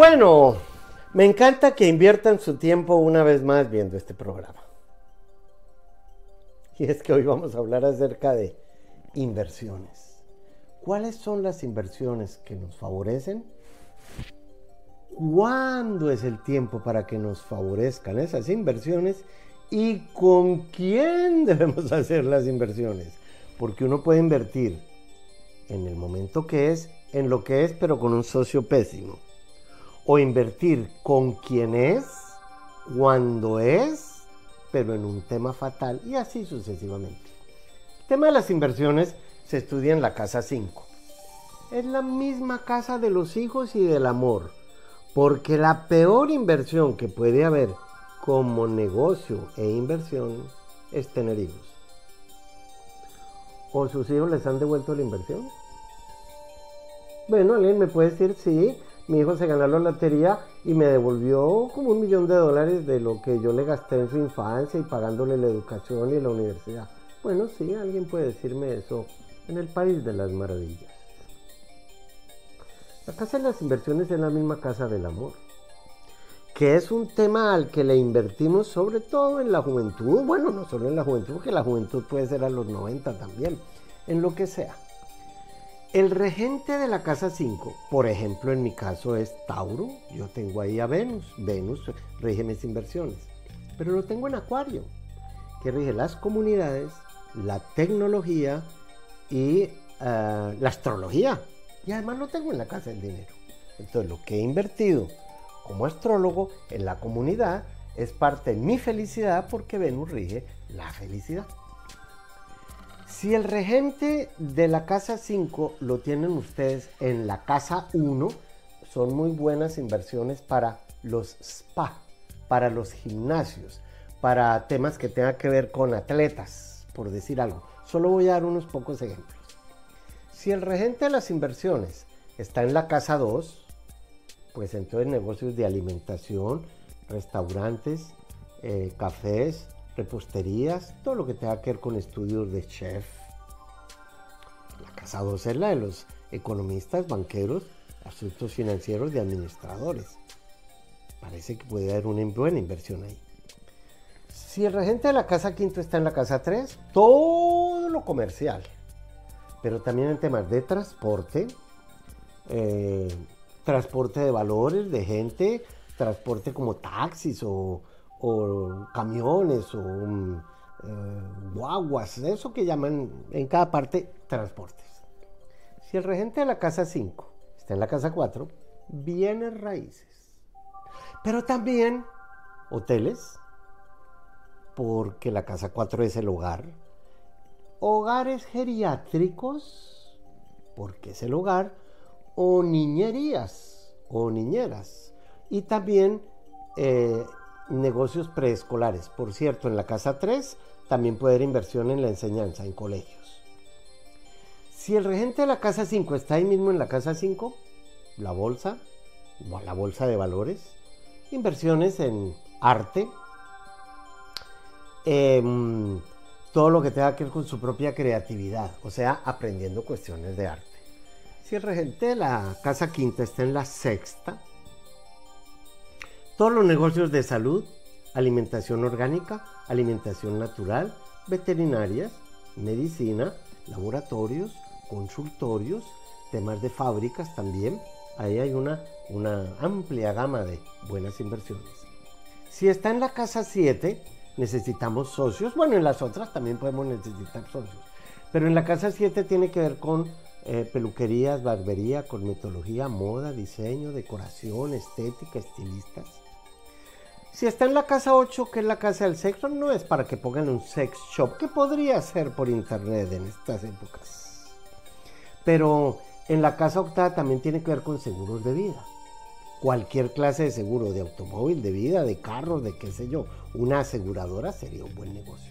Bueno, me encanta que inviertan su tiempo una vez más viendo este programa. Y es que hoy vamos a hablar acerca de inversiones. ¿Cuáles son las inversiones que nos favorecen? ¿Cuándo es el tiempo para que nos favorezcan esas inversiones? ¿Y con quién debemos hacer las inversiones? Porque uno puede invertir en el momento que es, en lo que es, pero con un socio pésimo o invertir con quien es, cuando es, pero en un tema fatal y así sucesivamente. El tema de las inversiones se estudia en la casa 5. Es la misma casa de los hijos y del amor, porque la peor inversión que puede haber como negocio e inversión es tener hijos. ¿O sus hijos les han devuelto la inversión? Bueno, alguien me puede decir, sí, mi hijo se ganó la lotería y me devolvió como un millón de dólares de lo que yo le gasté en su infancia y pagándole la educación y la universidad. Bueno, sí, alguien puede decirme eso en el país de las maravillas. La casa de las inversiones es la misma casa del amor, que es un tema al que le invertimos sobre todo en la juventud, bueno, no solo en la juventud, porque la juventud puede ser a los 90 también, en lo que sea. El regente de la casa 5, por ejemplo, en mi caso es Tauro. Yo tengo ahí a Venus. Venus rige mis inversiones. Pero lo tengo en Acuario, que rige las comunidades, la tecnología y eh, la astrología. Y además lo tengo en la casa del dinero. Entonces, lo que he invertido como astrólogo en la comunidad es parte de mi felicidad porque Venus rige la felicidad. Si el regente de la casa 5 lo tienen ustedes en la casa 1, son muy buenas inversiones para los spa, para los gimnasios, para temas que tengan que ver con atletas, por decir algo. Solo voy a dar unos pocos ejemplos. Si el regente de las inversiones está en la casa 2, pues entonces negocios de alimentación, restaurantes, eh, cafés, reposterías, todo lo que tenga que ver con estudios de chef. La casa 2 es la de los economistas, banqueros, asuntos financieros y administradores. Parece que puede haber una buena inversión ahí. Si el regente de la casa quinto está en la casa 3, todo lo comercial, pero también en temas de transporte, eh, transporte de valores, de gente, transporte como taxis o, o camiones o eh, guaguas, eso que llaman en cada parte transportes. Si el regente de la casa 5 está en la casa 4, bienes raíces. Pero también hoteles, porque la casa 4 es el hogar. Hogares geriátricos, porque es el hogar. O niñerías o niñeras. Y también eh, negocios preescolares. Por cierto, en la casa 3 también puede haber inversión en la enseñanza, en colegios. Si el regente de la casa 5 está ahí mismo en la casa 5, la bolsa, o la bolsa de valores, inversiones en arte, em, todo lo que tenga que ver con su propia creatividad, o sea, aprendiendo cuestiones de arte. Si el regente de la casa quinta está en la sexta, todos los negocios de salud, alimentación orgánica, alimentación natural, veterinarias, medicina, laboratorios, consultorios, temas de fábricas también. Ahí hay una, una amplia gama de buenas inversiones. Si está en la casa 7, necesitamos socios. Bueno, en las otras también podemos necesitar socios. Pero en la casa 7 tiene que ver con eh, peluquerías, barbería, cosmetología, moda, diseño, decoración, estética, estilistas. Si está en la casa 8, que es la casa del sexo, no es para que pongan un sex shop, que podría ser por internet en estas épocas. Pero en la casa octava también tiene que ver con seguros de vida. Cualquier clase de seguro, de automóvil, de vida, de carros, de qué sé yo, una aseguradora sería un buen negocio.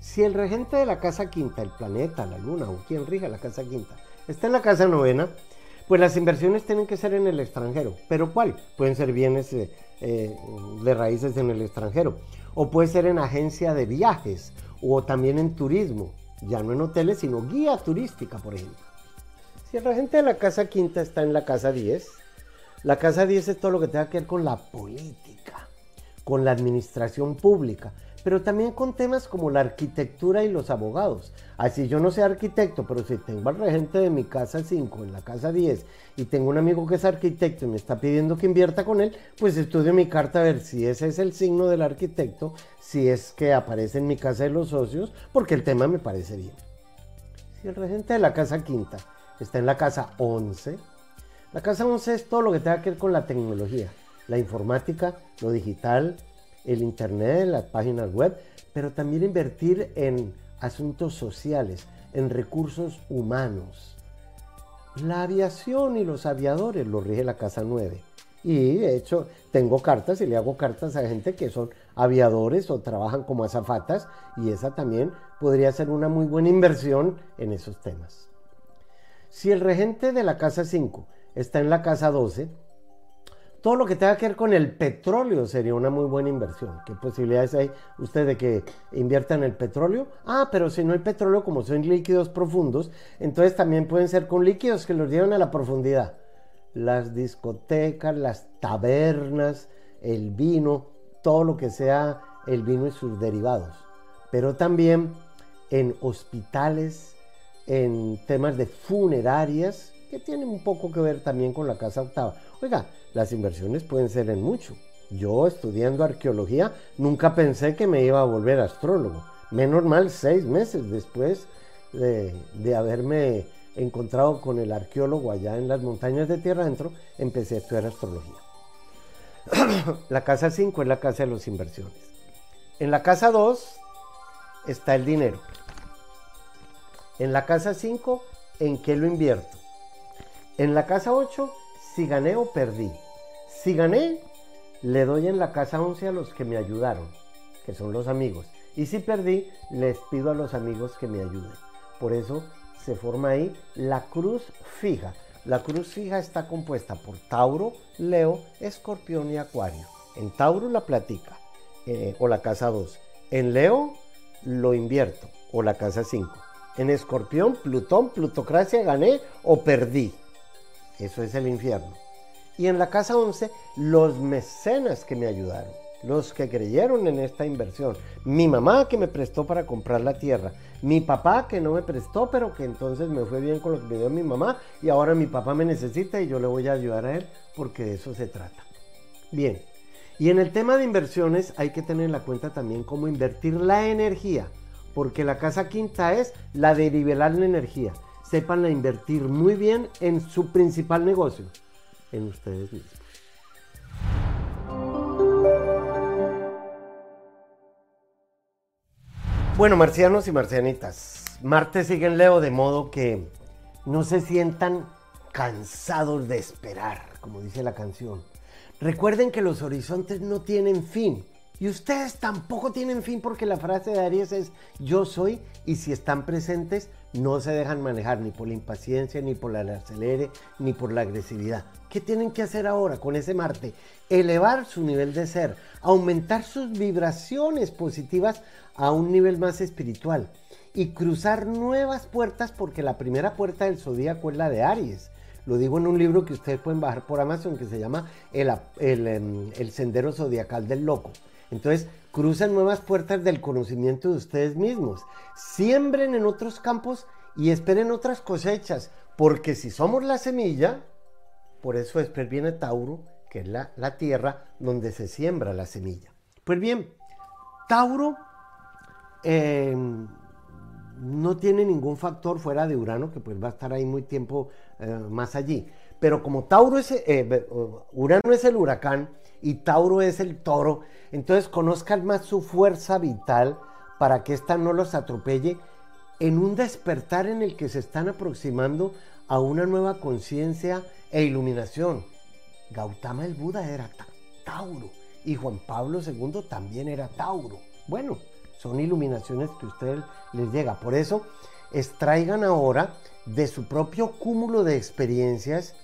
Si el regente de la casa quinta, el planeta, la luna o quien rija la casa quinta, está en la casa novena, pues las inversiones tienen que ser en el extranjero. ¿Pero cuál? Pueden ser bienes eh, de raíces en el extranjero. O puede ser en agencia de viajes o también en turismo. Ya no en hoteles, sino guía turística, por ejemplo. Si el regente de la casa quinta está en la casa 10, La casa 10 es todo lo que tenga que ver con la política, con la administración pública, pero también con temas como la arquitectura y los abogados. Así yo no sé arquitecto, pero si tengo al regente de mi casa 5 en la casa 10 y tengo un amigo que es arquitecto y me está pidiendo que invierta con él, pues estudio mi carta a ver si ese es el signo del arquitecto, si es que aparece en mi casa de los socios, porque el tema me parece bien. Si el regente de la casa quinta está en la casa 11, la casa 11 es todo lo que tenga que ver con la tecnología, la informática, lo digital, el internet, las páginas web, pero también invertir en asuntos sociales, en recursos humanos. La aviación y los aviadores lo rige la casa 9. Y de hecho tengo cartas y le hago cartas a gente que son aviadores o trabajan como azafatas y esa también podría ser una muy buena inversión en esos temas. Si el regente de la casa 5 está en la casa 12. Todo lo que tenga que ver con el petróleo sería una muy buena inversión. ¿Qué posibilidades hay usted de que invierta en el petróleo? Ah, pero si no hay petróleo, como son líquidos profundos, entonces también pueden ser con líquidos que los lleven a la profundidad. Las discotecas, las tabernas, el vino, todo lo que sea el vino y sus derivados. Pero también en hospitales, en temas de funerarias, que tiene un poco que ver también con la casa octava. Oiga, las inversiones pueden ser en mucho. Yo estudiando arqueología nunca pensé que me iba a volver astrólogo. Menos mal, seis meses después de, de haberme encontrado con el arqueólogo allá en las montañas de Tierra Adentro, empecé a estudiar astrología. la casa 5 es la casa de las inversiones. En la casa 2 está el dinero. En la casa 5, ¿en qué lo invierto? En la casa 8, si gané o perdí. Si gané, le doy en la casa 11 a los que me ayudaron, que son los amigos. Y si perdí, les pido a los amigos que me ayuden. Por eso se forma ahí la cruz fija. La cruz fija está compuesta por Tauro, Leo, Escorpión y Acuario. En Tauro la platica, eh, o la casa 2. En Leo lo invierto, o la casa 5. En Escorpión, Plutón, Plutocracia, gané o perdí. Eso es el infierno. Y en la casa 11, los mecenas que me ayudaron, los que creyeron en esta inversión. Mi mamá que me prestó para comprar la tierra. Mi papá que no me prestó, pero que entonces me fue bien con lo que me dio mi mamá. Y ahora mi papá me necesita y yo le voy a ayudar a él porque de eso se trata. Bien. Y en el tema de inversiones hay que tener en la cuenta también cómo invertir la energía. Porque la casa quinta es la de nivelar la energía sepan invertir muy bien en su principal negocio, en ustedes mismos. Bueno, marcianos y marcianitas, Marte sigue en Leo de modo que no se sientan cansados de esperar, como dice la canción. Recuerden que los horizontes no tienen fin y ustedes tampoco tienen fin porque la frase de Aries es yo soy y si están presentes no se dejan manejar ni por la impaciencia, ni por el acelere, ni por la agresividad. ¿Qué tienen que hacer ahora con ese Marte? Elevar su nivel de ser, aumentar sus vibraciones positivas a un nivel más espiritual y cruzar nuevas puertas porque la primera puerta del zodíaco es la de Aries. Lo digo en un libro que ustedes pueden bajar por Amazon que se llama El, el, em, el Sendero Zodiacal del Loco. Entonces, crucen nuevas puertas del conocimiento de ustedes mismos. Siembren en otros campos y esperen otras cosechas, porque si somos la semilla, por eso después viene Tauro, que es la, tierra donde se siembra la semilla. Pues bien, Tauro em, no tiene ningún factor fuera de Urano, que pues va a estar ahí muy tiempo eh, más allí. Pero como Tauro es, eh, Urano es el huracán, y Tauro es el toro, entonces conozcan más su fuerza vital para que ésta no los atropelle en un despertar en el que se están aproximando a una nueva conciencia e iluminación. Gautama el Buda era Tauro y Juan Pablo II también era Tauro. Bueno, son iluminaciones que a ustedes les llega. Por eso, extraigan ahora de su propio cúmulo de experiencias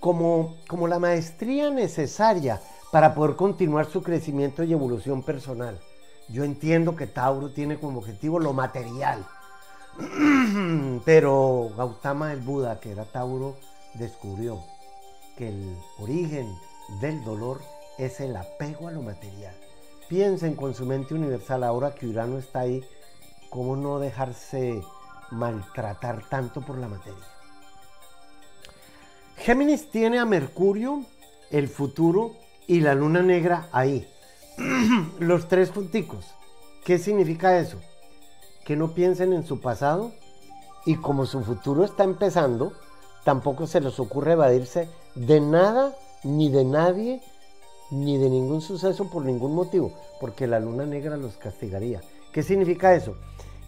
como, como la maestría necesaria para poder continuar su crecimiento y evolución personal. Yo entiendo que Tauro tiene como objetivo lo material, pero Gautama el Buda, que era Tauro, descubrió que el origen del dolor es el apego a lo material. Piensen con su mente universal, ahora que Urano está ahí, cómo no dejarse maltratar tanto por la materia. Géminis tiene a Mercurio, el futuro y la luna negra ahí. Los tres junticos. ¿Qué significa eso? Que no piensen en su pasado y como su futuro está empezando, tampoco se les ocurre evadirse de nada, ni de nadie, ni de ningún suceso por ningún motivo, porque la luna negra los castigaría. ¿Qué significa eso?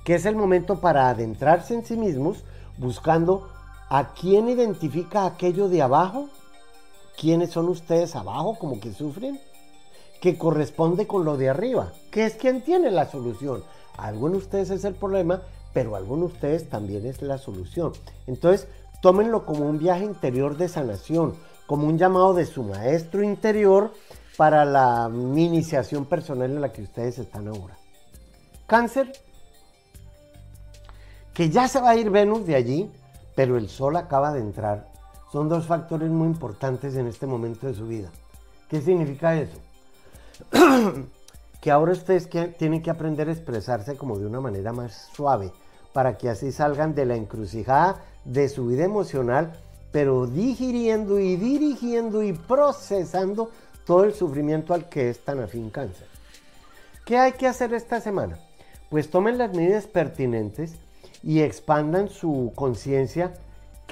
Que es el momento para adentrarse en sí mismos, buscando a quién identifica aquello de abajo, quiénes son ustedes abajo, como que sufren, que corresponde con lo de arriba, que es quien tiene la solución. Algo en ustedes es el problema, pero algo en ustedes también es la solución. Entonces, tómenlo como un viaje interior de sanación, como un llamado de su maestro interior para la iniciación personal en la que ustedes están ahora. Cáncer, que ya se va a ir Venus de allí, pero el Sol acaba de entrar. Son dos factores muy importantes en este momento de su vida. ¿Qué significa eso? que ahora ustedes tienen que aprender a expresarse como de una manera más suave, para que así salgan de la encrucijada de su vida emocional, pero digiriendo y dirigiendo y procesando todo el sufrimiento al que es tan afín cáncer. ¿Qué hay que hacer esta semana? Pues tomen las medidas pertinentes y expandan su conciencia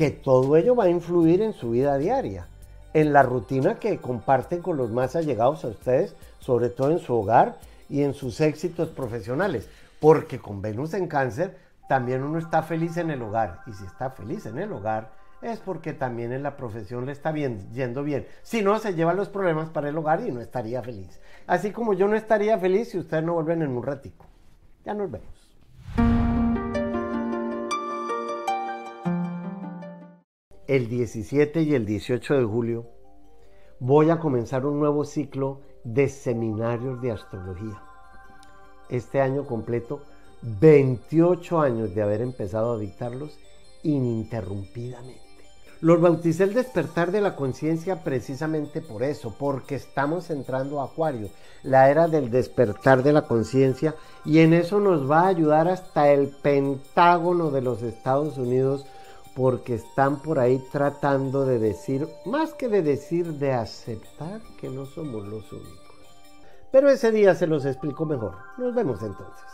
que todo ello va a influir en su vida diaria, en la rutina que comparten con los más allegados a ustedes, sobre todo en su hogar y en sus éxitos profesionales, porque con Venus en cáncer también uno está feliz en el hogar. Y si está feliz en el hogar, es porque también en la profesión le está bien, yendo bien. Si no, se lleva los problemas para el hogar y no estaría feliz. Así como yo no estaría feliz si ustedes no vuelven en un ratico. Ya nos vemos. El 17 y el 18 de julio voy a comenzar un nuevo ciclo de seminarios de astrología. Este año completo 28 años de haber empezado a dictarlos ininterrumpidamente. Los bauticé el despertar de la conciencia precisamente por eso, porque estamos entrando a Acuario, la era del despertar de la conciencia, y en eso nos va a ayudar hasta el Pentágono de los Estados Unidos, porque están por ahí tratando de decir, más que de decir, de aceptar que no somos los únicos. Pero ese día se los explico mejor. Nos vemos entonces.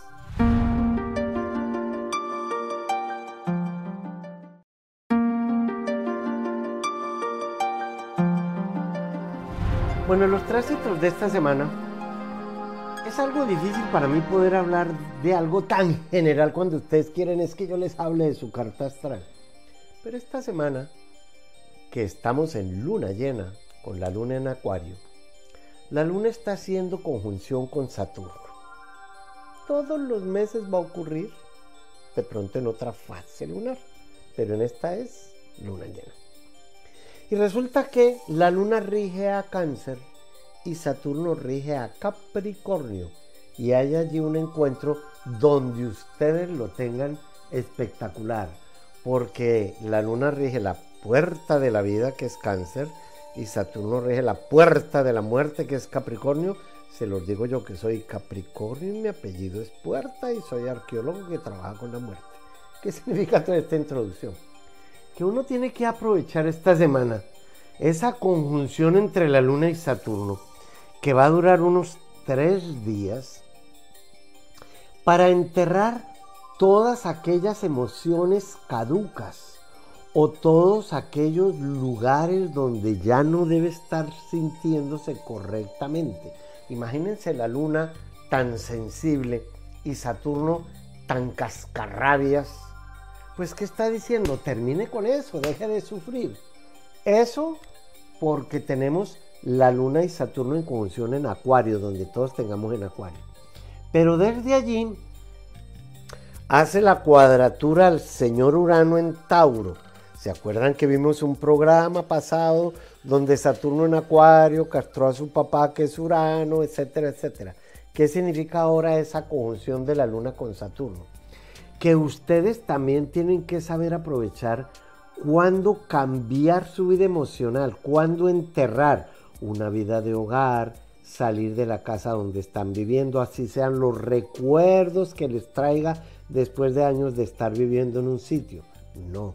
Bueno, los tránsitos de esta semana es algo difícil para mí poder hablar de algo tan general cuando ustedes quieren es que yo les hable de su carta astral. Pero esta semana, que estamos en luna llena, con la luna en acuario, la luna está haciendo conjunción con Saturno. Todos los meses va a ocurrir, de pronto en otra fase lunar, pero en esta es luna llena. Y resulta que la luna rige a cáncer y Saturno rige a Capricornio. Y hay allí un encuentro donde ustedes lo tengan espectacular. Porque la luna rige la puerta de la vida, que es cáncer, y Saturno rige la puerta de la muerte, que es Capricornio. Se los digo yo que soy Capricornio y mi apellido es Puerta y soy arqueólogo que trabaja con la muerte. ¿Qué significa toda esta introducción? que uno tiene que aprovechar esta semana, esa conjunción entre la Luna y Saturno, que va a durar unos tres días, para enterrar todas aquellas emociones caducas o todos aquellos lugares donde ya no debe estar sintiéndose correctamente. Imagínense la luna tan sensible y Saturno tan cascarrabias pues, ¿qué está diciendo? Termine con eso, deje de sufrir. Eso porque tenemos la Luna y Saturno en conjunción en Acuario, donde todos tengamos en Acuario. Pero desde allí hace la cuadratura al señor Urano en Tauro. ¿Se acuerdan que vimos un programa pasado donde Saturno en Acuario castró a su papá que es Urano, etcétera, etcétera? ¿Qué significa ahora esa conjunción de la Luna con Saturno? que ustedes también tienen que saber aprovechar cuándo cambiar su vida emocional, cuándo enterrar una vida de hogar, salir de la casa donde están viviendo, así sean los recuerdos que les traiga después de años de estar viviendo en un sitio. No,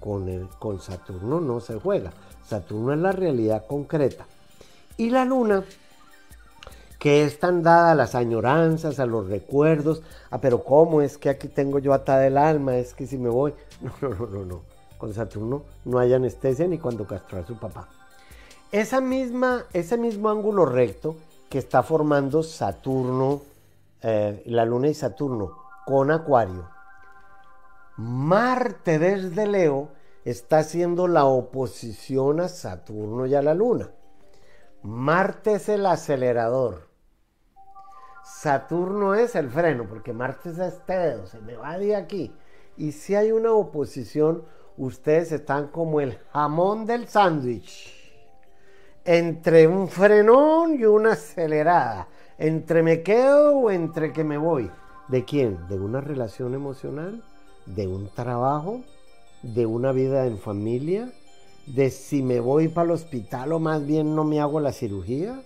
con, el, con Saturno no se juega. Saturno es la realidad concreta. Y la luna, que es tan dada a las añoranzas, a los recuerdos, ah, pero ¿cómo es que aquí tengo yo atada el alma? Es que si me voy, no, no, no, no, no. Con Saturno no hay anestesia ni cuando castró a su papá. Esa misma, ese mismo ángulo recto que está formando Saturno, eh, la Luna y Saturno con Acuario, Marte desde Leo está haciendo la oposición a Saturno y a la Luna. Marte es el acelerador. Saturno es el freno, porque Marte es este dedo, se me va de aquí. Y si hay una oposición, ustedes están como el jamón del sándwich. Entre un frenón y una acelerada. Entre me quedo o entre que me voy. ¿De quién? ¿De una relación emocional? ¿De un trabajo? ¿De una vida en familia? ¿De si me voy para el hospital o más bien no me hago la cirugía?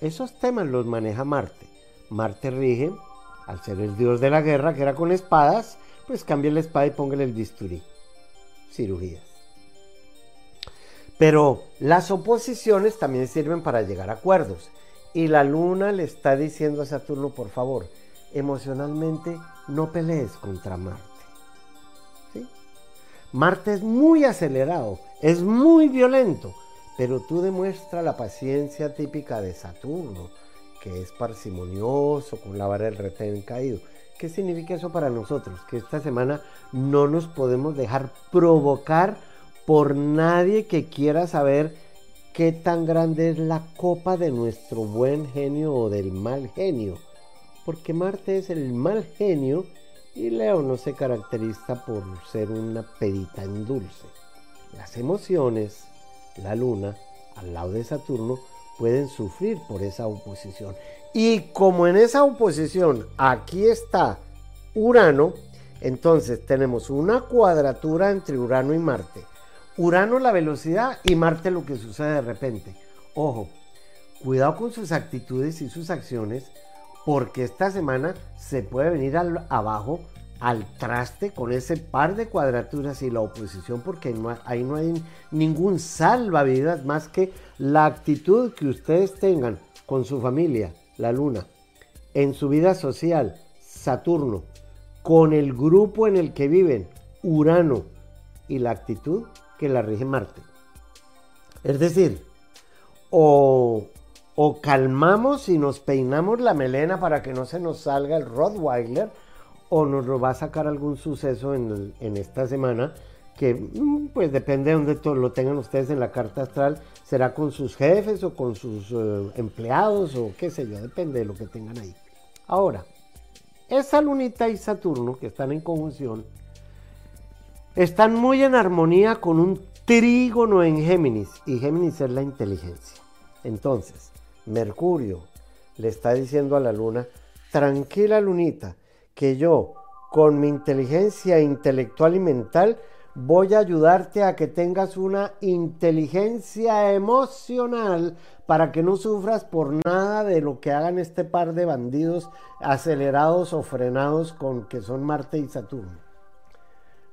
Esos temas los maneja Marte. Marte rige, al ser el dios de la guerra, que era con espadas, pues cambie la espada y póngale el bisturí. Cirugías. Pero las oposiciones también sirven para llegar a acuerdos. Y la luna le está diciendo a Saturno, por favor, emocionalmente no pelees contra Marte. Marte es muy acelerado, es muy violento, pero tú demuestra la paciencia típica de Saturno, que es parsimonioso, con la vara del retén caído. ¿Qué significa eso para nosotros? Que esta semana no nos podemos dejar provocar por nadie que quiera saber qué tan grande es la copa de nuestro buen genio o del mal genio. Porque Marte es el mal genio y Leo no se caracteriza por ser una pedita en dulce. Las emociones, la luna, al lado de Saturno, pueden sufrir por esa oposición. Y como en esa oposición aquí está Urano, entonces tenemos una cuadratura entre Urano y Marte. Urano la velocidad y Marte lo que sucede de repente. Ojo, cuidado con sus actitudes y sus acciones porque esta semana se puede venir al, abajo al traste con ese par de cuadraturas y la oposición porque ahí no hay ningún salvavidas más que la actitud que ustedes tengan con su familia, la luna, en su vida social, Saturno, con el grupo en el que viven, Urano, y la actitud que la rige Marte. Es decir, o, o calmamos y nos peinamos la melena para que no se nos salga el Rottweiler, o nos lo va a sacar algún suceso en, esta semana que mm, pues depende de donde lo tengan ustedes en la carta astral, será con sus jefes o con sus eh, empleados o qué sé yo, depende de lo que tengan ahí. Ahora, esa lunita y Saturno que están en conjunción están muy en armonía con un trígono en Géminis y Géminis es la inteligencia. Entonces, Mercurio le está diciendo a la luna, tranquila lunita, que yo, con mi inteligencia intelectual y mental, voy a ayudarte a que tengas una inteligencia emocional para que no sufras por nada de lo que hagan este par de bandidos acelerados o frenados con que son Marte y Saturno.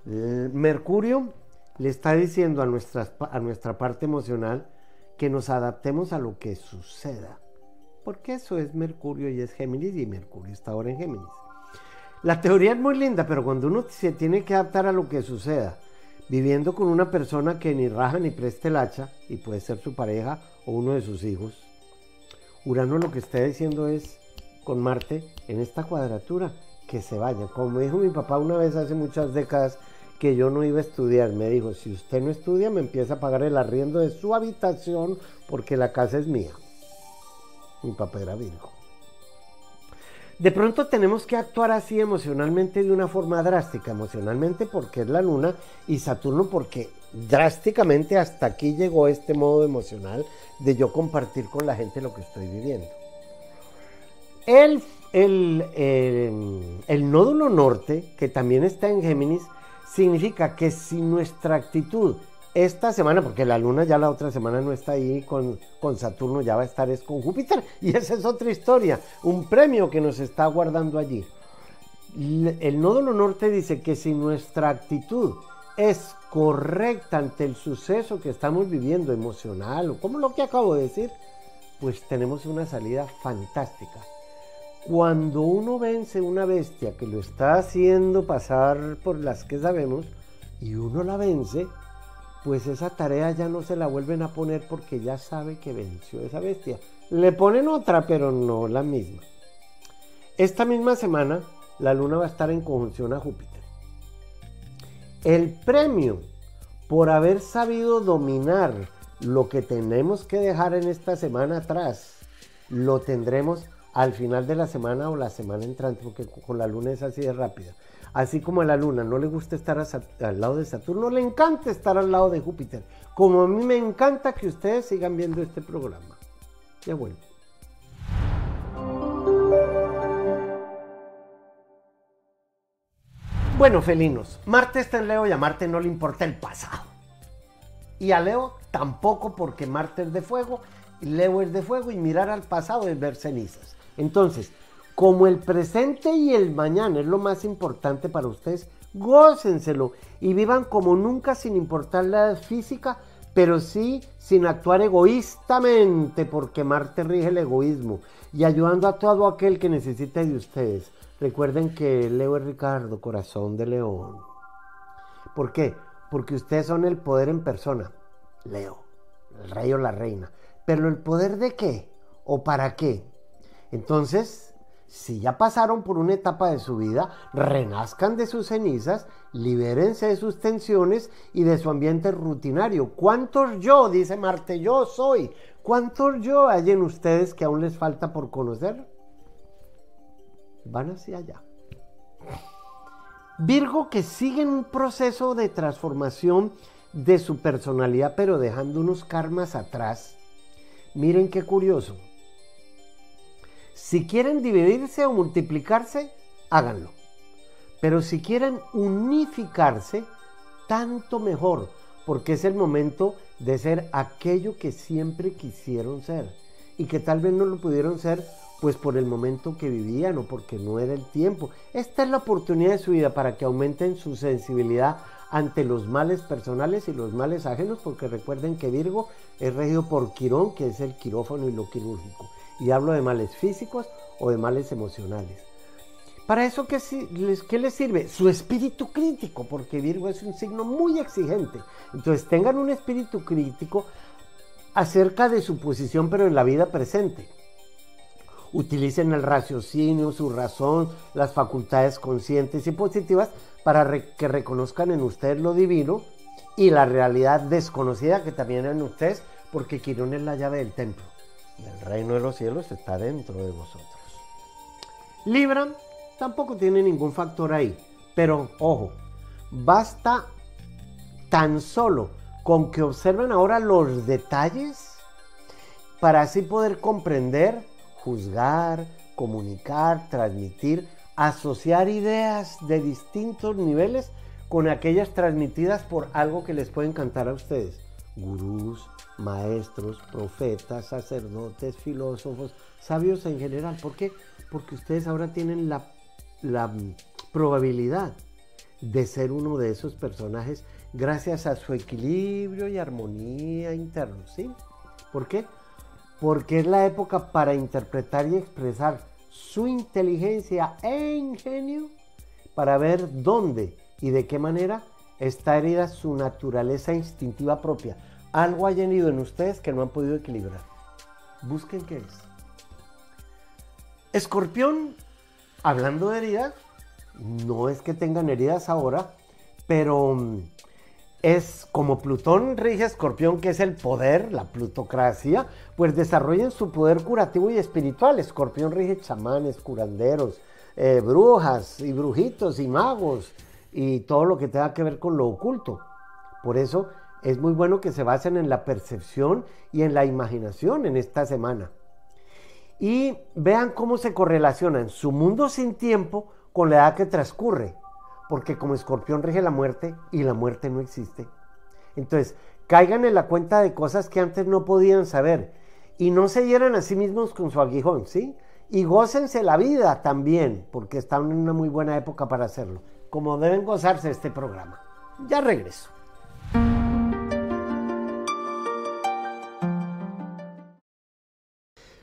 Mercurio le está diciendo a nuestra, a nuestra parte emocional que nos adaptemos a lo que suceda. Porque eso es Mercurio y es Géminis y Mercurio está ahora en Géminis. La teoría es muy linda, pero cuando uno se tiene que adaptar a lo que suceda, viviendo con una persona que ni raja ni preste el hacha, y puede ser su pareja o uno de sus hijos, Urano lo que está diciendo es, con Marte, en esta cuadratura, que se vaya. Como dijo mi papá una vez hace muchas décadas, que yo no iba a estudiar. Me dijo, si usted no estudia, me empieza a pagar el arriendo de su habitación porque la casa es mía. Mi papá era Virgo. De pronto tenemos que actuar así emocionalmente de una forma drástica, emocionalmente porque es la luna y Saturno porque drásticamente hasta aquí llegó este modo emocional de yo compartir con la gente lo que estoy viviendo. El, el, el, el nódulo norte, que también está en Géminis, significa que si nuestra actitud esta semana, porque la luna ya la otra semana no está ahí con, con, Saturno, ya va a estar es con Júpiter. Y esa es otra historia, un premio que nos está guardando allí. El nódulo norte dice que si nuestra actitud es correcta ante el suceso que estamos viviendo, emocional, o como lo que acabo de decir, pues tenemos una salida fantástica. Cuando uno vence una bestia que lo está haciendo pasar por las que sabemos, y uno la vence, pues esa tarea ya no se la vuelven a poner porque ya sabe que venció esa bestia. Le ponen otra, pero no la misma. Esta misma semana, la luna va a estar en conjunción a Júpiter. El premio por haber sabido dominar lo que tenemos que dejar en esta semana atrás, lo tendremos al final de la semana o la semana entrante, porque con la luna es así de rápida. Así como a la luna no le gusta estar al lado de Saturno, le encanta estar al lado de Júpiter. Como a mí me encanta que ustedes sigan viendo este programa. Ya vuelvo. Bueno, felinos, Marte está en Leo y a Marte no le importa el pasado. Y a Leo tampoco porque Marte es de fuego, y Leo es de fuego y mirar al pasado es ver cenizas. Entonces, como el presente y el mañana es lo más importante para ustedes, gócenselo y vivan como nunca sin importar la edad física, pero sí sin actuar egoístamente, porque Marte rige el egoísmo y ayudando a todo aquel que necesite de ustedes. Recuerden que Leo es Ricardo, corazón de león. ¿Por qué? Porque ustedes son el poder en persona. Leo, el rey o la reina. Pero el poder de qué? ¿O para qué? Entonces, si ya pasaron por una etapa de su vida, renazcan de sus cenizas, libérense de sus tensiones y de su ambiente rutinario. ¿Cuántos yo, dice Marte, yo soy? ¿Cuántos yo hay en ustedes que aún les falta por conocer? Van hacia allá. Virgo que sigue en un proceso de transformación de su personalidad, pero dejando unos karmas atrás. Miren qué curioso. Si quieren dividirse o multiplicarse, háganlo. Pero si quieren unificarse, tanto mejor, porque es el momento de ser aquello que siempre quisieron ser y que tal vez no lo pudieron ser pues por el momento que vivían o porque no era el tiempo. Esta es la oportunidad de su vida para que aumenten su sensibilidad ante los males personales y los males ajenos, porque recuerden que Virgo es regido por Quirón, que es el quirófano y lo quirúrgico y hablo de males físicos o de males emocionales. ¿Para eso qué, qué les sirve? Su espíritu crítico, porque Virgo es un signo muy exigente. Entonces tengan un espíritu crítico acerca de su posición, pero en la vida presente. Utilicen el raciocinio, su razón, las facultades conscientes y positivas para que reconozcan en ustedes lo divino y la realidad desconocida que también en ustedes, porque Quirón es la llave del templo el reino de los cielos está dentro de vosotros. Libra tampoco tiene ningún factor ahí, pero ojo, basta tan solo con que observen ahora los detalles para así poder comprender, juzgar, comunicar, transmitir, asociar ideas de distintos niveles con aquellas transmitidas por algo que les puede encantar a ustedes. Gurús, maestros, profetas, sacerdotes, filósofos, sabios en general. ¿Por qué? Porque ustedes ahora tienen la, la probabilidad de ser uno de esos personajes gracias a su equilibrio y armonía interno, ¿sí? ¿Por qué? Porque es la época para interpretar y expresar su inteligencia e ingenio para ver dónde y de qué manera está herida su naturaleza instintiva propia algo hayan ido en ustedes que no han podido equilibrar. Busquen qué es. Escorpión, hablando de heridas, no es que tengan heridas ahora, pero mm, es como Plutón rige Escorpión, que es el poder, la plutocracia, pues desarrollen su poder curativo y espiritual. Escorpión rige chamanes, curanderos, eh, brujas y brujitos y magos y todo lo que tenga que ver con lo oculto. Por eso es muy bueno que se basen en la percepción y en la imaginación en esta semana. Y vean cómo se correlacionan su mundo sin tiempo con la edad que transcurre. porque como escorpión rige la muerte y la muerte no existe. Entonces, caigan en la cuenta de cosas que antes no podían saber y no se hieran a sí mismos con su aguijón, ¿sí? Y gócense la vida también, porque están en una muy buena época para hacerlo, como deben gozarse este programa. Ya regreso.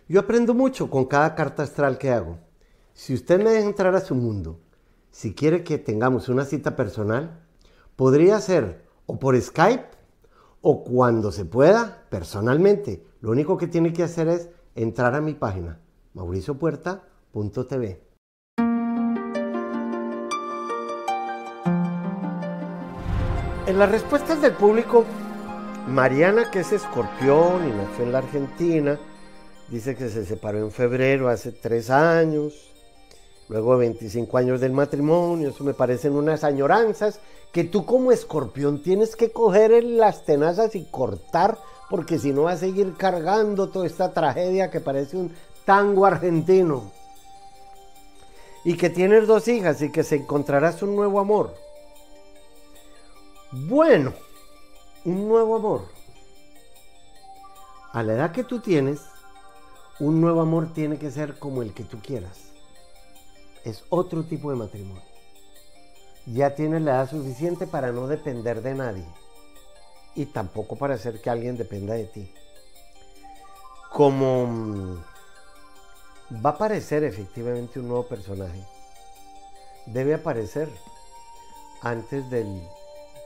Yo aprendo mucho con cada carta astral que hago. Si usted me deja entrar a su mundo, si quiere que tengamos una cita personal, podría ser o por Skype o cuando se pueda, personalmente. Lo único que tiene que hacer es entrar a mi página, mauriciopuerta.tv. En las respuestas del público, Mariana, que es escorpión y nació en la Argentina, dice que se separó en febrero hace tres años, luego 25 años del matrimonio, eso me parecen unas añoranzas que tú como escorpión tienes que coger las tenazas y cortar, porque si no va a seguir cargando toda esta tragedia que parece un tango argentino. Y que tienes dos hijas y que se encontrarás un nuevo amor. Bueno, un nuevo amor. A la edad que tú tienes, un nuevo amor tiene que ser como el que tú quieras. Es otro tipo de matrimonio ya tienes la edad suficiente para no depender de nadie y tampoco para hacer que alguien dependa de ti. Como mm, va a aparecer efectivamente un nuevo personaje, debe aparecer antes del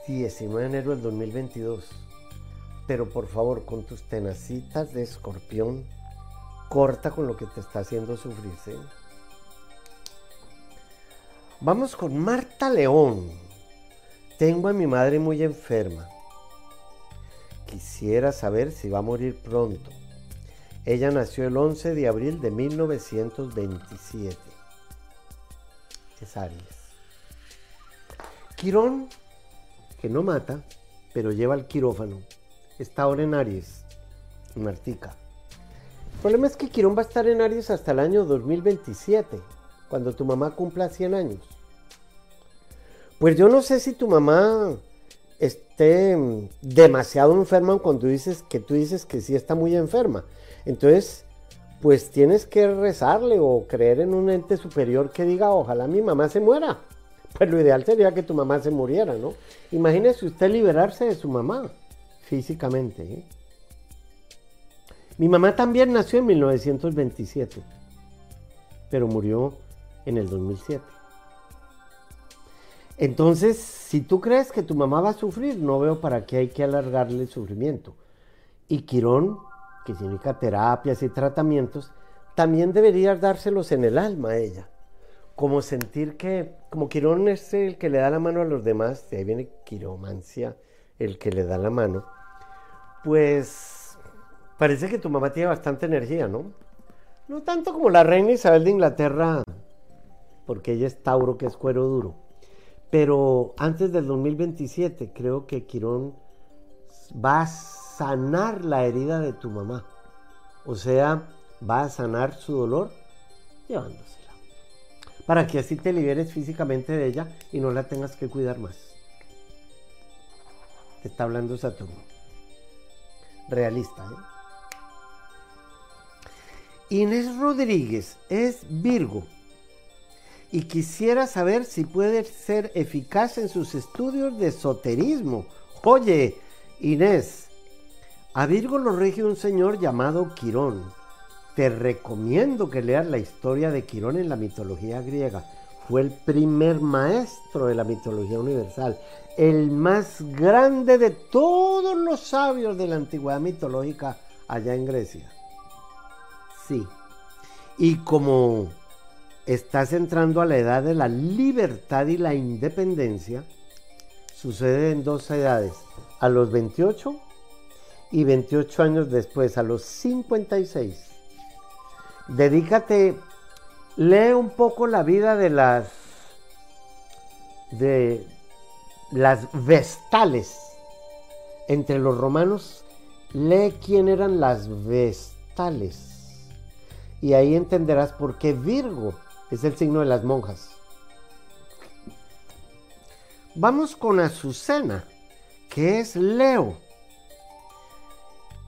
19 de enero del 2022. Pero por favor, con tus tenacitas de escorpión, corta con lo que te está haciendo sufrir. Vamos con Marta León. Tengo a mi madre muy enferma. Quisiera saber si va a morir pronto. Ella nació el 11 de abril de 1927. Es Aries. Quirón, que no mata, pero lleva al quirófano. Está ahora en Aries, en Martica. El problema es que Quirón va a estar en Aries hasta el año 2027 cuando tu mamá cumpla 100 años. Pues yo no sé si tu mamá esté demasiado enferma cuando dices que tú dices que sí está muy enferma. Entonces, pues tienes que rezarle o creer en un ente superior que diga, ojalá mi mamá se muera. Pues lo ideal sería que tu mamá se muriera, ¿no? Imagínese usted liberarse de su mamá físicamente. ¿eh? Mi mamá también nació en 1927, pero murió en el 2007. Entonces, si tú crees que tu mamá va a sufrir, no veo para qué hay que alargarle el sufrimiento. Y Quirón, que significa terapias y tratamientos, también deberías dárselos en el alma a ella. Como sentir que, como Quirón es el que le da la mano a los demás, de ahí viene quiromancia, el que le da la mano, pues parece que tu mamá tiene bastante energía, ¿no? No tanto como la reina Isabel de Inglaterra porque ella es Tauro, que es cuero duro. Pero antes del 2027 creo que Quirón va a sanar la herida de tu mamá. O sea, va a sanar su dolor llevándosela. Para que así te liberes físicamente de ella y no la tengas que cuidar más. Te está hablando Saturno. Realista, ¿eh? Inés Rodríguez es Virgo y quisiera saber si puede ser eficaz en sus estudios de esoterismo. Oye, Inés, a Virgo lo rige un señor llamado Quirón. Te recomiendo que leas la historia de Quirón en la mitología griega. Fue el primer maestro de la mitología universal, el más grande de todos los sabios de la antigüedad mitológica allá en Grecia. Sí. Y como estás entrando a la edad de la libertad y la independencia, sucede en dos edades, a los 28 y 28 años después, a los 56. Dedícate, lee un poco la vida de las de las vestales. Entre los romanos, lee quién eran las vestales. Y ahí entenderás por qué Virgo es el signo de las monjas. Vamos con Azucena, que es Leo.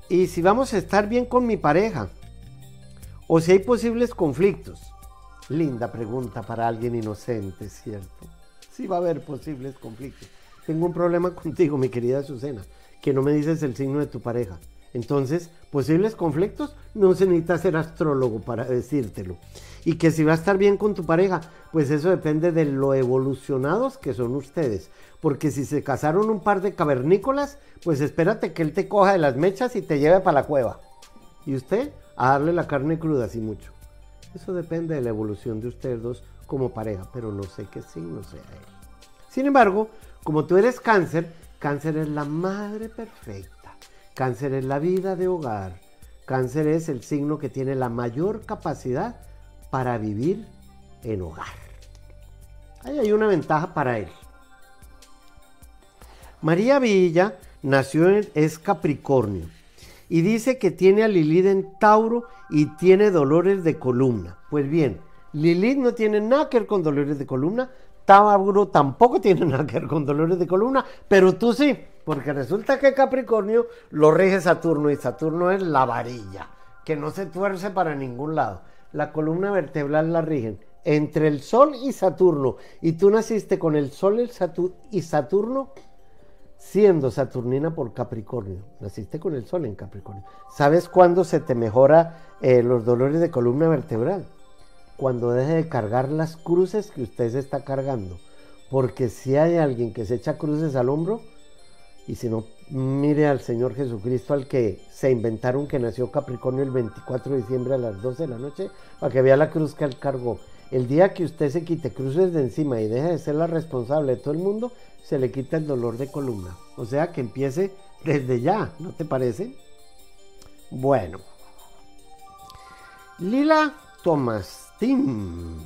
Y si vamos a estar bien con mi pareja, o si hay posibles conflictos. Linda pregunta para alguien inocente, ¿cierto? Sí va a haber posibles conflictos. Tengo un problema contigo, mi querida Azucena, que no me dices el signo de tu pareja. Entonces, posibles conflictos, no se necesita ser astrólogo para decírtelo. Y que si va a estar bien con tu pareja, pues eso depende de lo evolucionados que son ustedes. Porque si se casaron un par de cavernícolas, pues espérate que él te coja de las mechas y te lleve para la cueva. Y usted a darle la carne cruda, así mucho. Eso depende de la evolución de ustedes dos como pareja, pero no sé qué signo sea él. Sin embargo, como tú eres cáncer, cáncer es la madre perfecta. Cáncer es la vida de hogar. Cáncer es el signo que tiene la mayor capacidad para vivir en hogar. Ahí hay una ventaja para él. María Villa nació en, es Capricornio y dice que tiene a Lilith en Tauro y tiene dolores de columna. Pues bien, Lilith no tiene nada que ver con dolores de columna, Tauro tampoco tiene nada que ver con dolores de columna, pero tú sí. Porque resulta que Capricornio lo rige Saturno y Saturno es la varilla, que no se tuerce para ningún lado. La columna vertebral la rigen entre el Sol y Saturno. Y tú naciste con el Sol y Saturno siendo Saturnina por Capricornio. Naciste con el Sol en Capricornio. ¿Sabes cuándo se te mejora eh, los dolores de columna vertebral? Cuando deje de cargar las cruces que usted se está cargando. Porque si hay alguien que se echa cruces al hombro, y si no, mire al Señor Jesucristo, al que se inventaron que nació Capricornio el 24 de diciembre a las 12 de la noche, para que vea la cruz que él cargó. El día que usted se quite cruces de encima y deje de ser la responsable de todo el mundo, se le quita el dolor de columna. O sea que empiece desde ya, ¿no te parece? Bueno. Lila Tomastín,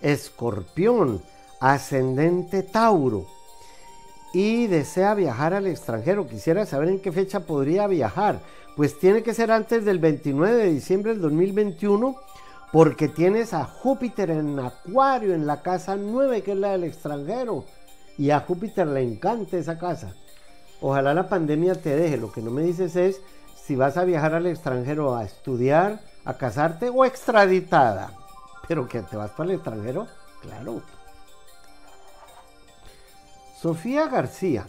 escorpión, ascendente Tauro y desea viajar al extranjero. Quisiera saber en qué fecha podría viajar. Pues tiene que ser antes del 29 de diciembre del 2021 porque tienes a Júpiter en Acuario, en la casa 9, que es la del extranjero. Y a Júpiter le encanta esa casa. Ojalá la pandemia te deje. Lo que no me dices es si vas a viajar al extranjero a estudiar, a casarte o extraditada. Pero que te vas para el extranjero, claro. Sofía García.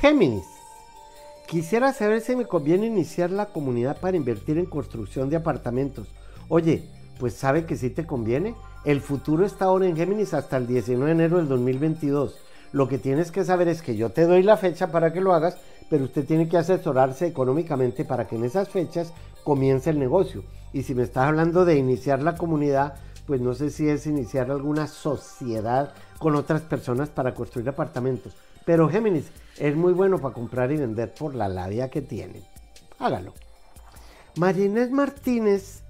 Géminis. Quisiera saber si me conviene iniciar la comunidad para invertir en construcción de apartamentos. Oye, pues sabe que sí te conviene. El futuro está ahora en Géminis hasta el 19 de enero del 2022. Lo que tienes que saber es que yo te doy la fecha para que lo hagas, pero usted tiene que asesorarse económicamente para que en esas fechas comience el negocio. Y si me estás hablando de iniciar la comunidad, pues no sé si es iniciar alguna sociedad con otras personas para construir apartamentos. Pero Géminis es muy bueno para comprar y vender por la labia que tiene. Hágalo. María Martínez,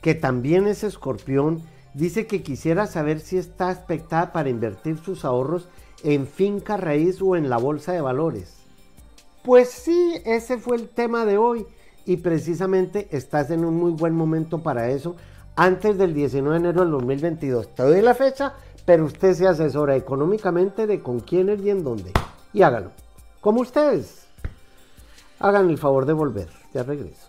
que también es escorpión, dice que quisiera saber si está aspectada para invertir sus ahorros en finca raíz o en la bolsa de valores. Pues sí, ese fue el tema de hoy y precisamente estás en un muy buen momento para eso antes del 19 de enero del 2022. Te doy la fecha, pero usted se asesora económicamente de con quiénes y en dónde. Y hágalo. Como ustedes. Hagan el favor de volver. Ya regreso.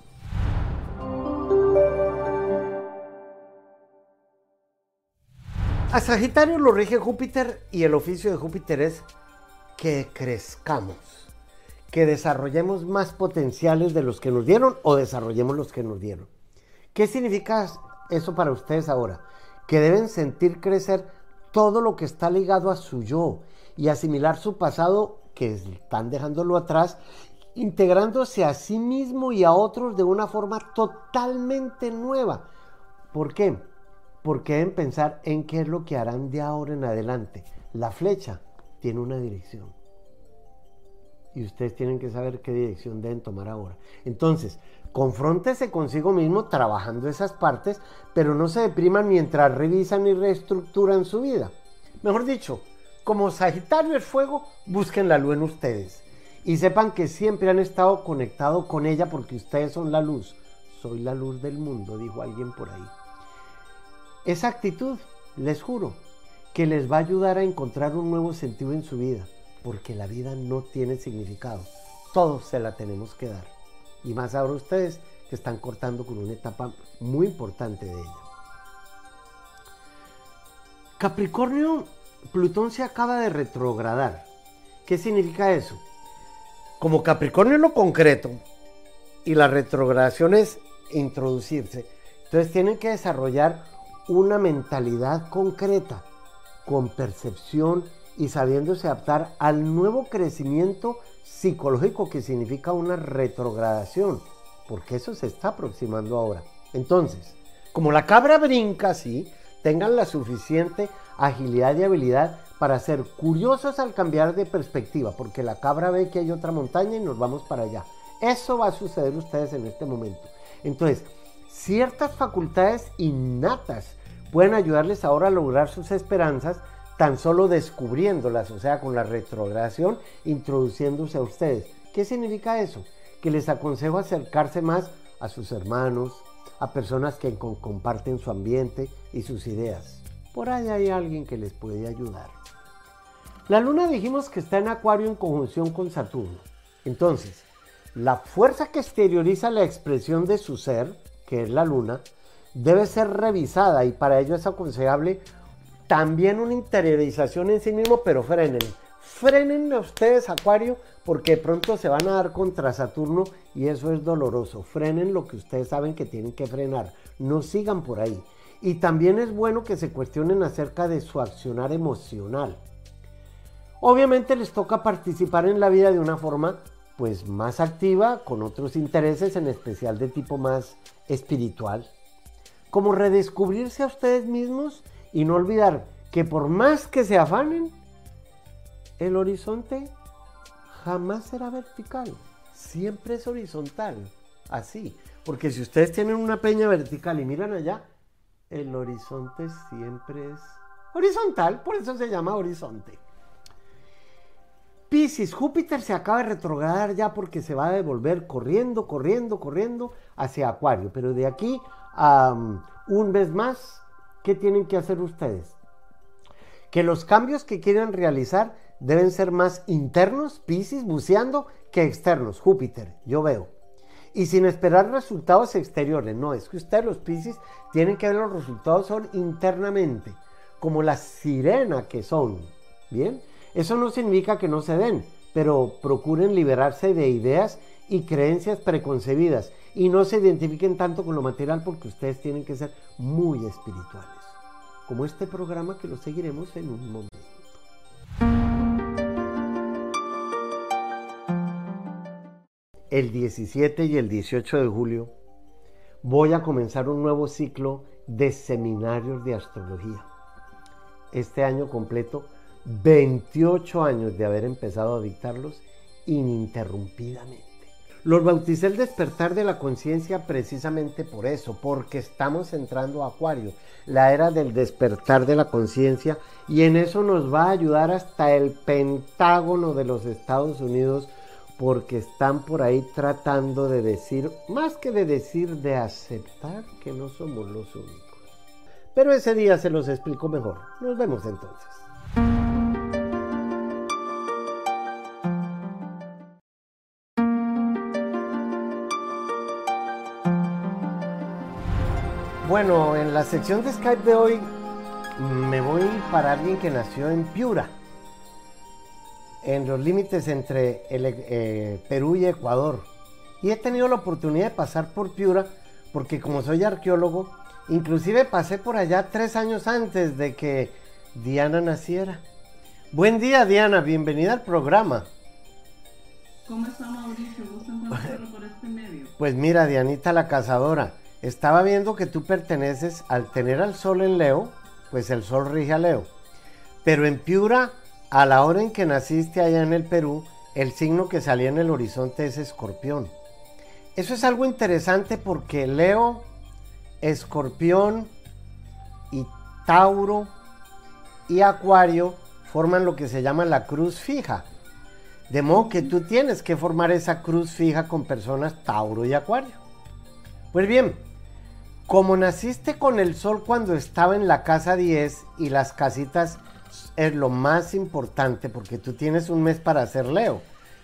A Sagitario lo rige Júpiter y el oficio de Júpiter es que crezcamos, que desarrollemos más potenciales de los que nos dieron o desarrollemos los que nos dieron. ¿Qué significa eso para ustedes ahora, que deben sentir crecer todo lo que está ligado a su yo y asimilar su pasado que están dejándolo atrás, integrándose a sí mismo y a otros de una forma totalmente nueva. ¿Por qué? Porque deben pensar en qué es lo que harán de ahora en adelante. La flecha tiene una dirección. Y ustedes tienen que saber qué dirección deben tomar ahora. Entonces, Confróntese consigo mismo trabajando esas partes, pero no se depriman mientras revisan y reestructuran su vida. Mejor dicho, como Sagitario es fuego, busquen la luz en ustedes y sepan que siempre han estado conectados con ella porque ustedes son la luz. Soy la luz del mundo, dijo alguien por ahí. Esa actitud, les juro, que les va a ayudar a encontrar un nuevo sentido en su vida, porque la vida no tiene significado. Todos se la tenemos que dar. Y más ahora ustedes que están cortando con una etapa muy importante de ella. Capricornio, Plutón se acaba de retrogradar. ¿Qué significa eso? Como Capricornio es lo concreto y la retrogradación es introducirse, entonces tienen que desarrollar una mentalidad concreta, con percepción y sabiéndose adaptar al nuevo crecimiento psicológico que significa una retrogradación, porque eso se está aproximando ahora. Entonces, como la cabra brinca así, tengan la suficiente agilidad y habilidad para ser curiosos al cambiar de perspectiva, porque la cabra ve que hay otra montaña y nos vamos para allá. Eso va a suceder ustedes en este momento. Entonces, ciertas facultades innatas pueden ayudarles ahora a lograr sus esperanzas tan solo descubriéndolas, o sea, con la retrogradación, introduciéndose a ustedes. ¿Qué significa eso? Que les aconsejo acercarse más a sus hermanos, a personas que comparten su ambiente y sus ideas. Por ahí hay alguien que les puede ayudar. La luna dijimos que está en Acuario en conjunción con Saturno. Entonces, la fuerza que exterioriza la expresión de su ser, que es la luna, debe ser revisada y para ello es aconsejable también una interiorización en sí mismo, pero frenen. Frenen a ustedes, Acuario, porque pronto se van a dar contra Saturno y eso es doloroso. Frenen lo que ustedes saben que tienen que frenar. No sigan por ahí. Y también es bueno que se cuestionen acerca de su accionar emocional. Obviamente les toca participar en la vida de una forma pues más activa, con otros intereses, en especial de tipo más espiritual. Como redescubrirse a ustedes mismos y no olvidar que por más que se afanen, el horizonte jamás será vertical, siempre es horizontal, así. Porque si ustedes tienen una peña vertical y miran allá, el horizonte siempre es horizontal, por eso se llama horizonte. Piscis, Júpiter se acaba de retrogradar ya porque se va a devolver corriendo, corriendo, corriendo hacia Acuario. Pero de aquí a um, un mes más, ¿qué tienen que hacer ustedes? Que los cambios que quieran realizar deben ser más internos, Piscis, buceando, que externos, Júpiter, yo veo. Y sin esperar resultados exteriores, no, es que ustedes los Piscis tienen que ver los resultados son internamente, como la sirena que son, ¿bien? Eso no significa que no se den, pero procuren liberarse de ideas y creencias preconcebidas y no se identifiquen tanto con lo material porque ustedes tienen que ser muy espirituales, como este programa que lo seguiremos en un momento. El 17 y el 18 de julio voy a comenzar un nuevo ciclo de seminarios de astrología. Este año completo 28 años de haber empezado a dictarlos ininterrumpidamente. Los bauticé el despertar de la conciencia precisamente por eso, porque estamos entrando a Acuario, la era del despertar de la conciencia, y en eso nos va a ayudar hasta el Pentágono de los Estados Unidos, porque están por ahí tratando de decir, más que de decir, de aceptar que no somos los únicos. Pero ese día se los explico mejor. Nos vemos entonces. Bueno, en la sección de Skype de hoy me voy para alguien que nació en Piura, en los límites entre eh, Perú y Ecuador. Y he tenido la oportunidad de pasar por Piura porque como soy arqueólogo, inclusive pasé por allá tres años antes de que Diana naciera. Buen día Diana, bienvenida al programa. ¿Cómo está Mauricio? ¿Gusto encontrarlo por este medio? Pues mira, Dianita la cazadora estaba viendo que tú perteneces al tener al sol en Leo, pues el sol rige a Leo. Pero en Piura, a la hora en que naciste allá en el Perú, el signo que salía en el horizonte es escorpión. Eso es algo interesante porque Leo, escorpión y Tauro y Acuario forman lo que se llama la cruz fija. De modo que tú tienes que formar esa cruz fija con personas Tauro y Acuario. Pues bien, Como naciste con el sol cuando estaba en la casa 10 y las casitas es lo más importante porque tú tienes un mes para hacer Leo.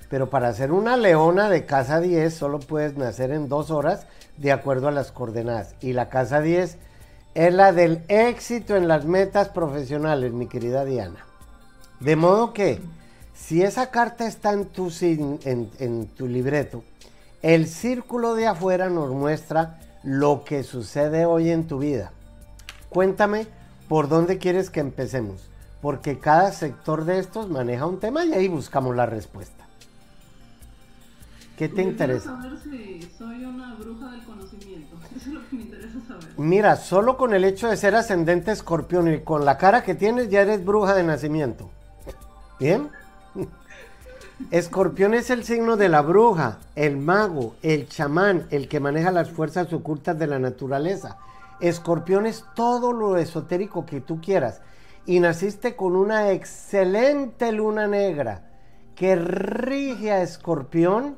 Pero para ser una leona de casa 10 solo puedes nacer en dos horas de acuerdo a las coordenadas. Y la casa 10 es la del éxito en las metas profesionales, mi querida Diana. De modo que si esa carta está en tu, en, en tu libreto, el círculo de afuera nos muestra lo que sucede hoy en tu vida. Cuéntame por dónde quieres que empecemos, porque cada sector de estos maneja un tema y ahí buscamos la respuesta. ¿Qué te interesa? saber si soy una bruja del conocimiento. Eso es lo que me interesa saber. Mira, solo con el hecho de ser ascendente escorpión y con la cara que tienes ya eres bruja de nacimiento. ¿Bien? Escorpión es el signo de la bruja, el mago, el chamán, el que maneja las fuerzas ocultas de la naturaleza. Escorpión es todo lo esotérico que tú quieras. Y naciste con una excelente luna negra que rige a Escorpión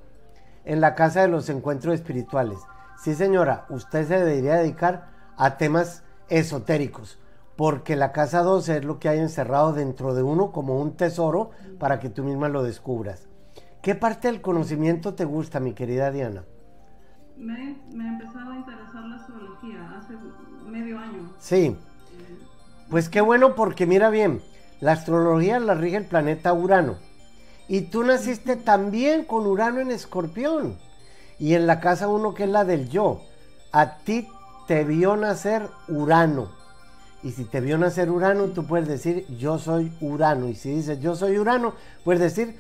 en la casa de los encuentros espirituales. Sí, señora, usted se debería dedicar a temas esotéricos, porque la casa 12 es lo que hay encerrado dentro de uno como un tesoro para que tú misma lo descubras. ¿Qué parte del conocimiento te gusta, mi querida Diana? Me, me ha empezado a interesar la astrología hace medio año. Sí. Pues qué bueno porque mira bien, la astrología la rige el planeta Urano. Y tú naciste también con Urano en escorpión. Y en la casa uno que es la del yo. A ti te vio nacer Urano. Y si te vio nacer Urano, tú puedes decir yo soy Urano. Y si dices yo soy Urano, puedes decir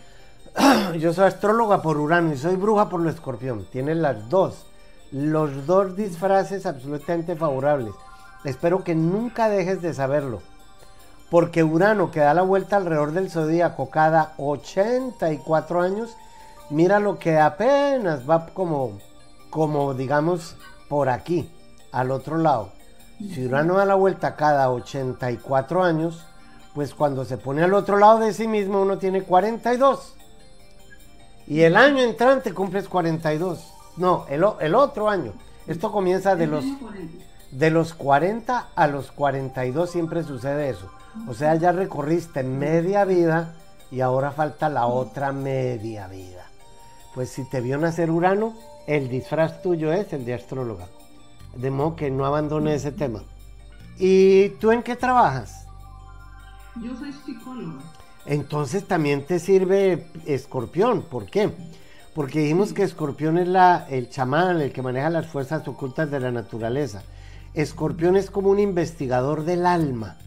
yo soy astróloga por Urano y soy bruja por lo escorpión. Tienes las dos. Los dos disfraces absolutamente favorables. Espero que nunca dejes de saberlo porque Urano, que da la vuelta alrededor del zodíaco cada 84 años, mira lo que apenas va como, como digamos, por aquí, al otro lado. Si Urano da la vuelta cada 84 años, pues cuando se pone al otro lado de sí mismo uno tiene 42. Y el año entrante cumples 42. No, el, el otro año. Esto comienza de los, de los 40 a los 42, siempre sucede eso. O sea, ya recorriste media vida y ahora falta la otra media vida. Pues si te vio nacer Urano, el disfraz tuyo es el de astróloga. De modo que no abandone ese tema. ¿Y tú en qué trabajas? Yo soy psicóloga. Entonces también te sirve escorpión. ¿Por qué? Porque dijimos que escorpión es la, el chamán, el que maneja las fuerzas ocultas de la naturaleza. Escorpión es como un investigador del alma.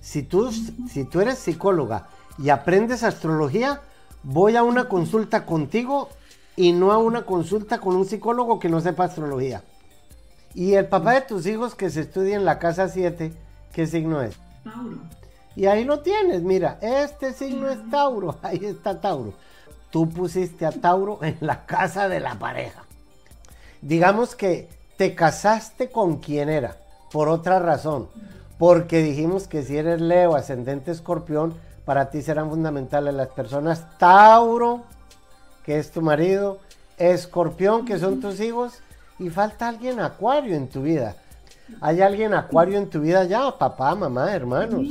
Si tú, si tú eres psicóloga y aprendes astrología, voy a una consulta contigo y no a una consulta con un psicólogo que no sepa astrología. Y el papá de tus hijos que se estudia en la casa 7, ¿qué signo es? Tauro. Y ahí lo tienes, mira, este signo es Tauro, ahí está Tauro. Tú pusiste a Tauro en la casa de la pareja. Digamos que te casaste con quien era, por otra razón porque dijimos que si eres Leo, ascendente escorpión, para ti serán fundamentales las personas Tauro, que es tu marido, escorpión, que son tus hijos, y falta alguien acuario en tu vida. ¿Hay alguien acuario en tu vida ya? Papá, mamá, hermanos.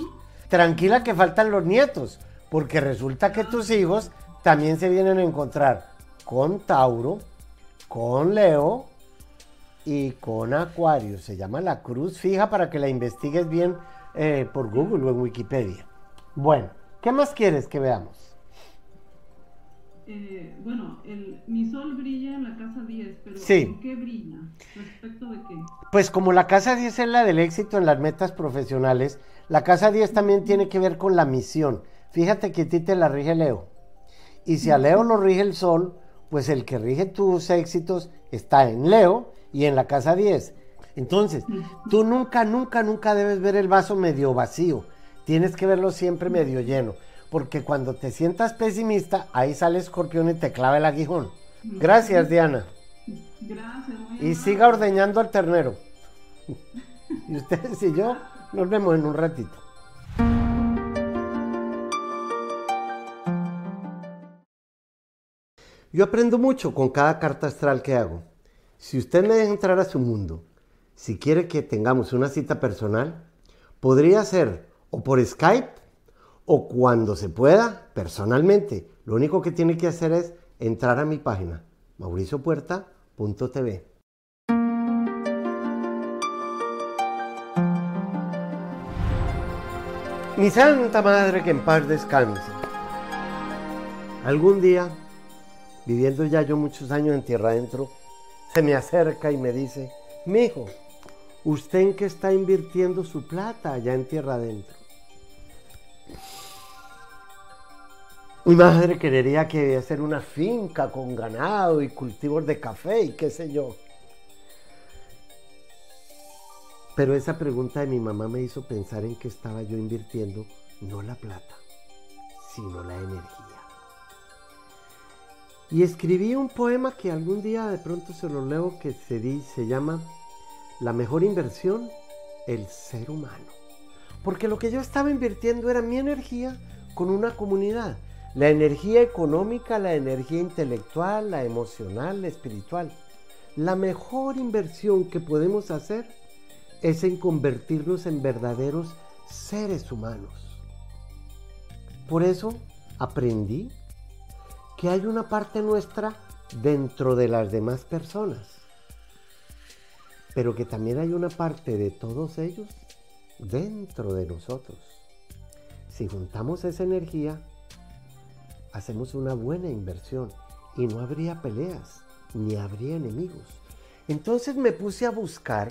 Tranquila que faltan los nietos, porque resulta que tus hijos también se vienen a encontrar con Tauro, con Leo y con Acuario. Se llama la cruz fija para que la investigues bien eh, por Google o en Wikipedia. Bueno, ¿qué más quieres que veamos? Eh, bueno, el, mi sol brilla en la casa 10, pero ¿en qué brilla? ¿Respecto de qué? Pues como la casa 10 es la del éxito en las metas profesionales, la casa 10 también tiene que ver con la misión. Fíjate que a ti te la rige Leo. Y si a Leo lo rige el sol, pues el que rige tus éxitos está en Leo y en la casa 10. Entonces, tú nunca, nunca, nunca debes ver el vaso medio vacío. Tienes que verlo siempre medio lleno. Porque cuando te sientas pesimista, ahí sale escorpión y te clava el aguijón. Gracias, Diana. Gracias. y siga ordeñando al ternero. y ustedes y yo nos vemos en un ratito. Yo aprendo mucho con cada carta astral que hago. Si usted me deja entrar a su mundo, si quiere que tengamos una cita personal, podría ser o por Skype o cuando se pueda, personalmente. Lo único que tiene que hacer es entrar a mi página, mauriciopuerta.tv. Mi santa madre que en paz descanse. Algún día, viviendo ya yo muchos años en tierra adentro, se me acerca y me dice, mi hijo, ¿usted en qué está invirtiendo su plata allá en tierra adentro? Mi madre quería que hacer una finca con ganado y cultivos de café y qué sé yo. Pero esa pregunta de mi mamá me hizo pensar en que estaba yo invirtiendo no la plata, sino la energía. Y escribí un poema que algún día de pronto se lo leo que se, se llama La mejor inversión, el ser humano. Porque lo que yo estaba invirtiendo era mi energía con una comunidad. La energía económica, la energía intelectual, la emocional, la espiritual. La mejor inversión que podemos hacer es en convertirnos en verdaderos seres humanos. Por eso aprendí que hay una parte nuestra dentro de las demás personas, pero que también hay una parte de todos ellos dentro de nosotros. Si juntamos esa energía, hacemos una buena inversión y no habría peleas, ni habría enemigos. Entonces me puse a buscar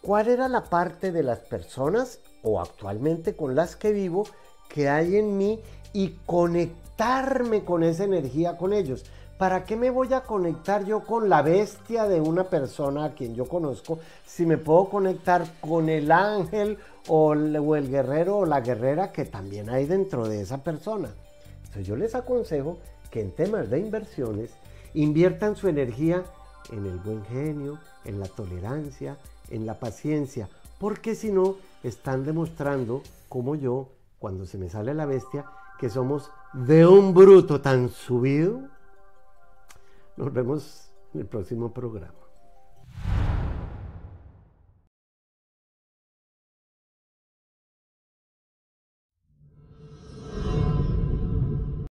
cuál era la parte de las personas o actualmente con las que vivo que hay en mí y conectarme con esa energía con ellos. ¿Para qué me voy a conectar yo con la bestia de una persona a quien yo conozco si me puedo conectar con el ángel o el, guerrero o la guerrera que también hay dentro de esa persona? Yo les aconsejo que en temas de inversiones inviertan su energía en el buen genio, en la tolerancia, en la paciencia, porque si no están demostrando como yo, cuando se me sale la bestia, que somos de un bruto tan subido. Nos vemos en el próximo programa.